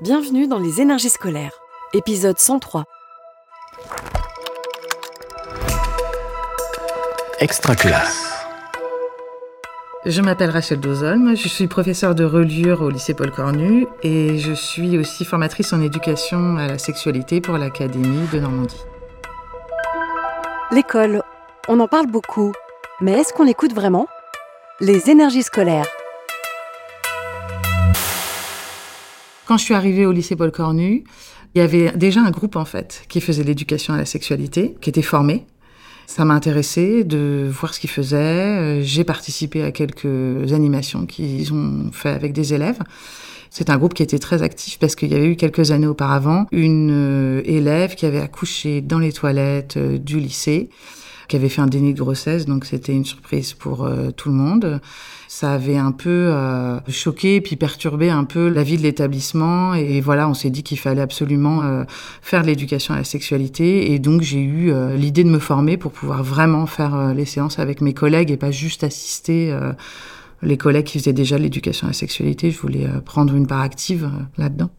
Bienvenue dans les énergies scolaires, épisode 103. Extra classe. Je m'appelle Rachel Dozolm, je suis professeure de reliure au lycée Paul Cornu et je suis aussi formatrice en éducation à la sexualité pour l'Académie de Normandie. L'école, on en parle beaucoup, mais est-ce qu'on l'écoute vraiment? Les énergies scolaires. Quand je suis arrivée au lycée Paul Cornu, il y avait déjà un groupe en fait qui faisait l'éducation à la sexualité, qui était formé. Ça m'a intéressé de voir ce qu'ils faisaient. Euh, j'ai participé à quelques animations qu'ils ont fait avec des élèves. C'est un groupe qui était très actif parce qu'il y avait eu quelques années auparavant une euh, élève qui avait accouché dans les toilettes euh, du lycée qui avait fait un déni de grossesse, donc c'était une surprise pour euh, tout le monde. Ça avait un peu euh, choqué puis perturbé un peu la vie de l'établissement et voilà, on s'est dit qu'il fallait absolument euh, faire de l'éducation à la sexualité et donc j'ai eu l'idée de me former pour pouvoir vraiment faire les séances avec mes collègues et pas juste assister les collègues qui faisaient déjà l'éducation à la sexualité. Je voulais prendre une part active là-dedans.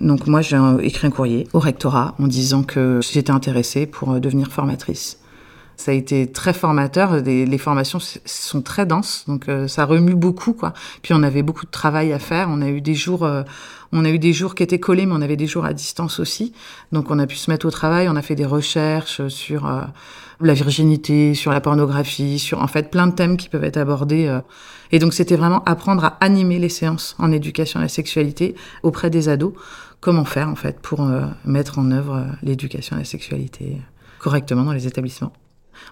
Donc moi, j'ai écrit un courrier au rectorat en disant que j'étais intéressée pour devenir formatrice. Ça a été très formateur. Les, formations sont très denses, donc euh, ça remue beaucoup, quoi. Puis on avait beaucoup de travail à faire. On a eu des jours, euh, on a eu des jours qui étaient collés, mais on avait des jours à distance aussi. Donc on a pu se mettre au travail. On a fait des recherches sur euh, la virginité, sur la pornographie, sur en fait plein de thèmes qui peuvent être abordés. Et donc c'était vraiment apprendre à animer les séances en éducation à la sexualité auprès des ados. Comment faire en fait pour mettre en œuvre l'éducation à la sexualité correctement dans les établissements.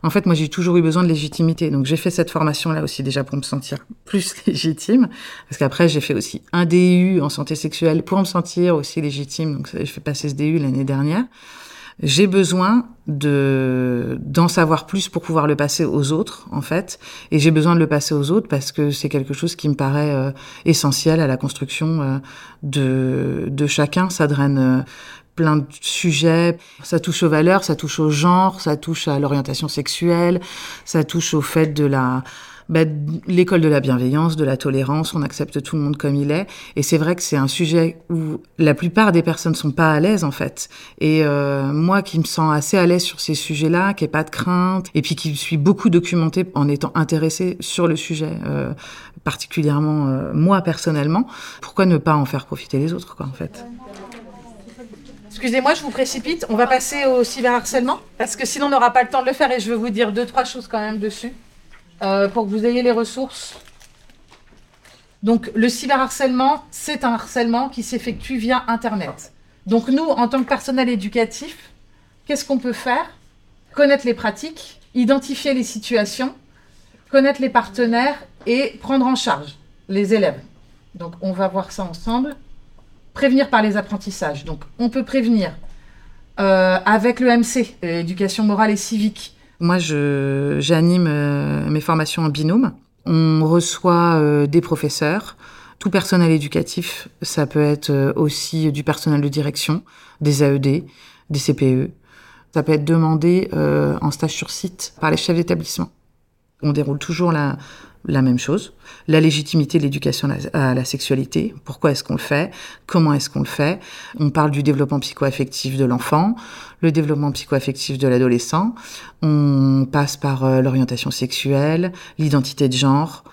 En fait, moi, j'ai toujours eu besoin de légitimité. Donc, j'ai fait cette formation-là aussi déjà pour me sentir plus légitime. Parce qu'après, j'ai fait aussi un DU en santé sexuelle pour me sentir aussi légitime. Donc, j'ai fait passer ce DU l'année dernière. J'ai besoin de d'en savoir plus pour pouvoir le passer aux autres, en fait. Et j'ai besoin de le passer aux autres parce que c'est quelque chose qui me paraît euh, essentiel à la construction euh, de, de chacun. Ça draine euh, plein de sujets. Ça touche aux valeurs, ça touche au genre, ça touche à l'orientation sexuelle, ça touche au fait de la bah, l'école de la bienveillance, de la tolérance, on accepte tout le monde comme il est. Et c'est vrai que c'est un sujet où la plupart des personnes sont pas à l'aise en fait. Et euh, moi qui me sens assez à l'aise sur ces sujets-là, qui n'ai pas de crainte, et puis qui suis beaucoup documentée en étant intéressée sur le sujet, euh, particulièrement euh, moi personnellement, pourquoi ne pas en faire profiter les autres quoi en fait? Excusez-moi, je vous précipite. On va passer au cyberharcèlement parce que sinon on n'aura pas le temps de le faire et je vais vous dire deux, trois choses quand même dessus euh, pour que vous ayez les ressources. Donc le cyberharcèlement, c'est un harcèlement qui s'effectue via Internet. Donc nous, en tant que personnel éducatif, qu'est-ce qu'on peut faire? Connaître les pratiques, identifier les situations, connaître les partenaires et prendre en charge les élèves. Donc on va voir ça ensemble prévenir par les apprentissages. Donc, on peut prévenir euh, avec le MC, éducation morale et civique. Moi, j'anime euh, mes formations en binôme. On reçoit euh, des professeurs, tout personnel éducatif. Ça peut être aussi du personnel de direction, des AED, des CPE. Ça peut être demandé en stage sur site par les chefs d'établissement. On déroule toujours la, la même chose. La légitimité de l'éducation à la sexualité. Pourquoi est-ce qu'on le fait Comment est-ce qu'on le fait On parle du développement psychoaffectif de l'enfant, le développement psychoaffectif de l'adolescent. On passe par euh, l'orientation sexuelle, l'identité de genre,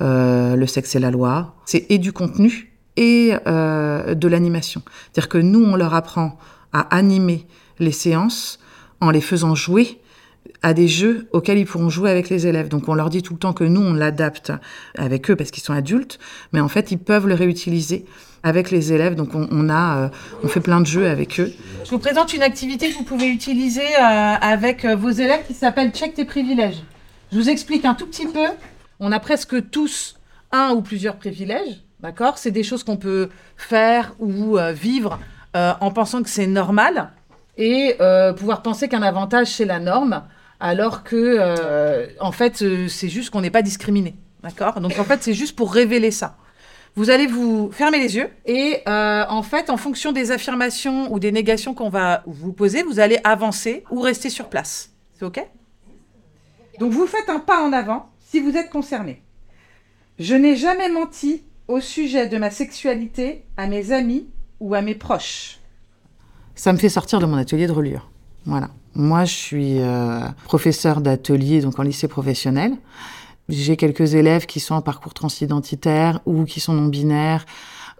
euh, le sexe et la loi. C'est et du contenu et euh, de l'animation. C'est-à-dire que nous, on leur apprend à animer les séances en les faisant jouer à des jeux auxquels ils pourront jouer avec les élèves. Donc on leur dit tout le temps que nous, on l'adapte avec eux parce qu'ils sont adultes, mais en fait, ils peuvent le réutiliser avec les élèves. Donc on, a, euh, on fait plein de jeux avec eux. Je vous présente une activité que vous pouvez utiliser euh, avec euh, vos élèves qui s'appelle Check tes privilèges. Je vous explique un tout petit peu. On a presque tous un ou plusieurs privilèges, d'accord? C'est des choses qu'on peut faire ou vivre en pensant que c'est normal et pouvoir penser qu'un avantage c'est la norme alors que, euh, en fait, euh, c'est juste qu'on n'est pas discriminé. D'accord? Donc, en fait, c'est juste pour révéler ça. Vous allez vous fermer les yeux et, euh, en fait, en fonction des affirmations ou des négations qu'on va vous poser, vous allez avancer ou rester sur place. C'est OK? Donc, vous faites un pas en avant si vous êtes concerné. Je n'ai jamais menti au sujet de ma sexualité à mes amis ou à mes proches Ça me fait sortir de mon atelier de reliure. Voilà. Moi, je suis euh, professeur d'atelier, donc en lycée professionnel. J'ai quelques élèves qui sont en parcours transidentitaire ou qui sont non-binaires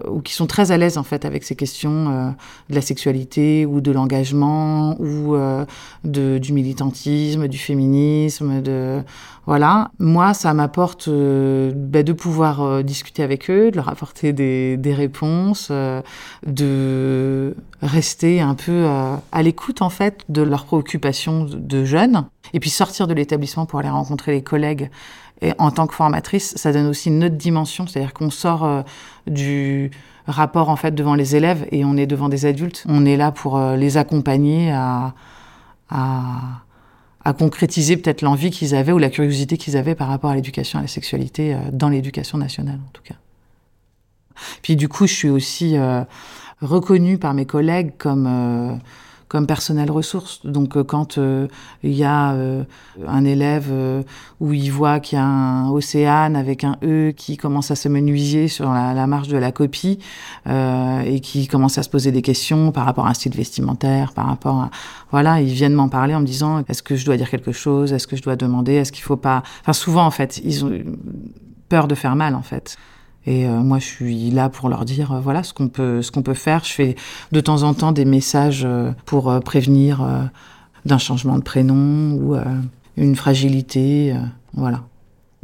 ou qui sont très à l'aise en fait avec ces questions euh, de la sexualité ou de l'engagement ou euh, de, du militantisme, du féminisme, de voilà. Moi, ça m'apporte euh, bah, de pouvoir euh, discuter avec eux, de leur apporter des, des réponses, euh, de rester un peu à l'écoute en fait de leurs préoccupations de jeunes et puis sortir de l'établissement pour aller rencontrer les collègues et en tant que formatrice, ça donne aussi une autre dimension, c'est-à-dire qu'on sort euh, du rapport en fait devant les élèves et on est devant des adultes. On est là pour euh, les accompagner à, à, concrétiser peut-être l'envie qu'ils avaient ou la curiosité qu'ils avaient par rapport à l'éducation à la sexualité euh, dans l'éducation nationale en tout cas. Puis du coup, je suis aussi reconnue par mes collègues comme comme personnel ressource. Donc euh, quand euh, il y a euh, un élève euh, où il voit qu'il y a un océane avec un E qui commence à se menuiser sur la, la marge de la copie euh, et qui commence à se poser des questions par rapport à un style vestimentaire, par rapport à voilà, ils viennent m'en parler en me disant est-ce que je dois dire quelque chose, est-ce que je dois demander, est-ce qu'il faut pas? Enfin souvent en fait ils ont peur de faire mal en fait. Et euh, moi, je suis là pour leur dire, euh, voilà, ce qu'on peut, ce qu'on peut faire. Je fais de temps en temps des messages euh, pour euh, prévenir d'un changement de prénom ou une fragilité, voilà.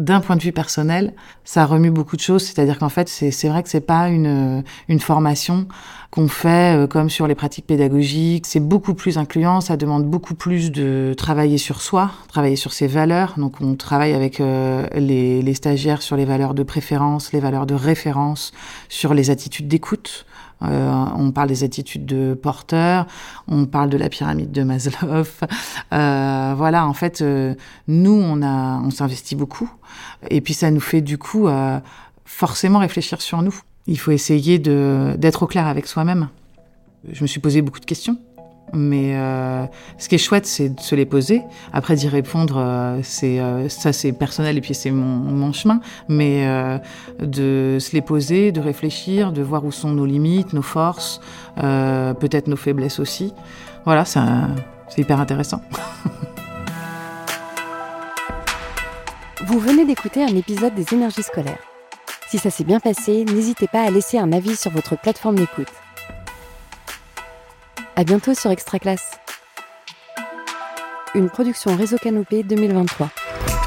D'un point de vue personnel, ça remue beaucoup de choses. C'est-à-dire qu'en fait, c'est vrai que c'est pas une, une formation qu'on fait euh, comme sur les pratiques pédagogiques. C'est beaucoup plus incluant. Ça demande beaucoup plus de travailler sur soi, travailler sur ses valeurs. Donc, on travaille avec euh, les, les stagiaires sur les valeurs de préférence, les valeurs de référence, sur les attitudes d'écoute. Euh, on parle des attitudes de porteur, on parle de la pyramide de Maslow. Euh, voilà, en fait, euh, nous, on on s'investit beaucoup, et puis ça nous fait du coup euh, forcément réfléchir sur nous. Il faut essayer d'être au clair avec soi-même. Je me suis posé beaucoup de questions, mais euh, ce qui est chouette, c'est de se les poser. Après, d'y répondre, euh, c'est euh, ça, c'est personnel et puis c'est mon, mon chemin. Mais de se les poser, de réfléchir, de voir où sont nos limites, nos forces, peut-être nos faiblesses aussi. Voilà, c'est hyper intéressant. Vous venez d'écouter un épisode des énergies scolaires. Si ça s'est bien passé, n'hésitez pas à laisser un avis sur votre plateforme d'écoute. À bientôt sur Extra Classe. Une production Réseau Canopé 2023.